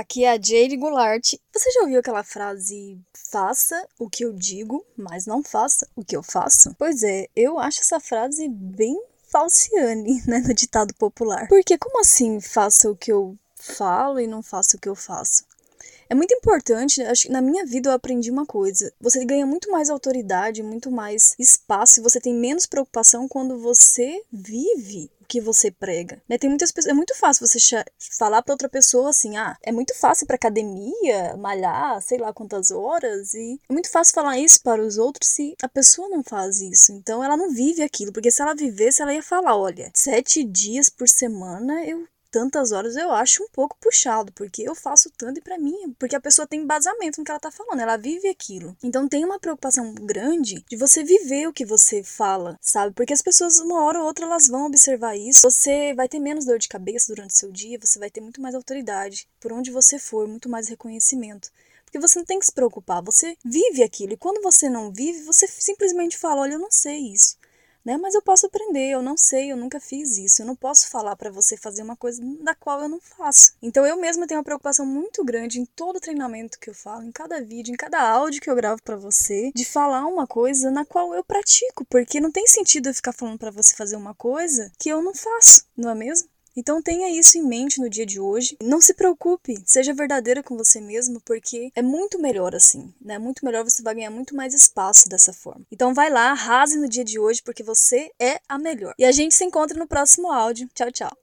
Aqui é a Jade Goulart. Você já ouviu aquela frase: faça o que eu digo, mas não faça o que eu faço? Pois é, eu acho essa frase bem falciane, né, no ditado popular. Porque como assim faça o que eu falo e não faça o que eu faço? É muito importante, acho que na minha vida eu aprendi uma coisa. Você ganha muito mais autoridade, muito mais espaço e você tem menos preocupação quando você vive o que você prega. Né? Tem muitas pessoas, é muito fácil você falar para outra pessoa assim: "Ah, é muito fácil para academia, malhar, sei lá quantas horas" e é muito fácil falar isso para os outros se a pessoa não faz isso. Então ela não vive aquilo, porque se ela vivesse, ela ia falar: "Olha, sete dias por semana eu tantas horas eu acho um pouco puxado, porque eu faço tanto e para mim, porque a pessoa tem embasamento no que ela tá falando, ela vive aquilo. Então tem uma preocupação grande de você viver o que você fala, sabe? Porque as pessoas uma hora ou outra elas vão observar isso. Você vai ter menos dor de cabeça durante o seu dia, você vai ter muito mais autoridade por onde você for, muito mais reconhecimento. Porque você não tem que se preocupar, você vive aquilo. E quando você não vive, você simplesmente fala: Olha, eu não sei isso né? Mas eu posso aprender, eu não sei, eu nunca fiz isso. Eu não posso falar para você fazer uma coisa da qual eu não faço. Então eu mesma tenho uma preocupação muito grande em todo treinamento que eu falo, em cada vídeo, em cada áudio que eu gravo para você, de falar uma coisa na qual eu pratico, porque não tem sentido eu ficar falando para você fazer uma coisa que eu não faço, não é mesmo? Então tenha isso em mente no dia de hoje. Não se preocupe, seja verdadeira com você mesmo, porque é muito melhor assim, né? Muito melhor, você vai ganhar muito mais espaço dessa forma. Então vai lá, arrase no dia de hoje, porque você é a melhor. E a gente se encontra no próximo áudio. Tchau, tchau.